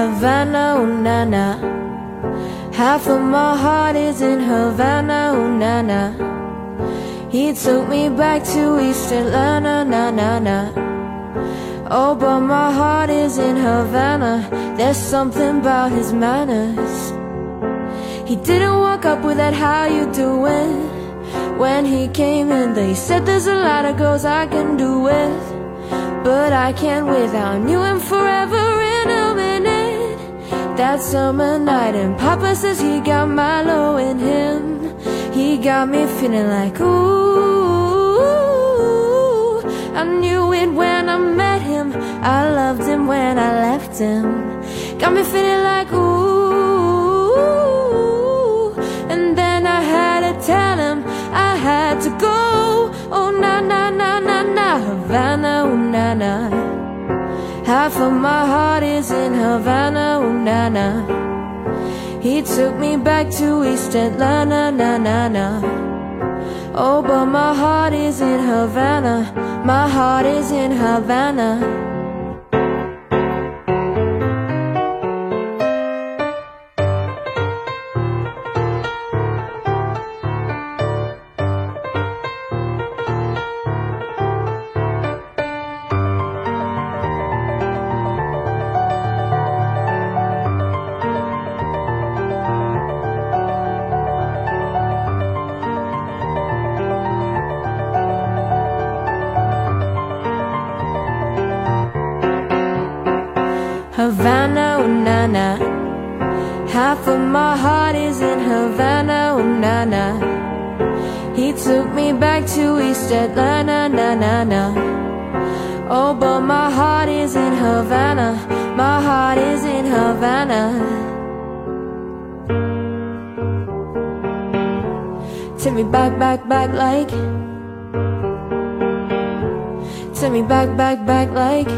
Havana, oh na na. Half of my heart is in Havana, oh na na. He took me back to East Atlanta, na na na. Oh, but my heart is in Havana. There's something about his manners. He didn't walk up with that how you doing When he came in they said there's a lot of girls I can do with But I can't without you and forever That summer night and Papa says he got malo in him. He got me feeling like ooh I knew it when I met him. I loved him when I left him. Got me feeling like ooh And then I had to tell him I had to go. Oh na na na na na Havana, oh na na Half of my heart is in Havana, oh na na. He took me back to East Atlanta, na na na. Oh, but my heart is in Havana. My heart is in Havana Havana, oh na na. Half of my heart is in Havana, oh na na. He took me back to East Atlanta, na na na. Oh, but my heart is in Havana, my heart is in Havana. Take me back, back, back like. Take me back, back, back like.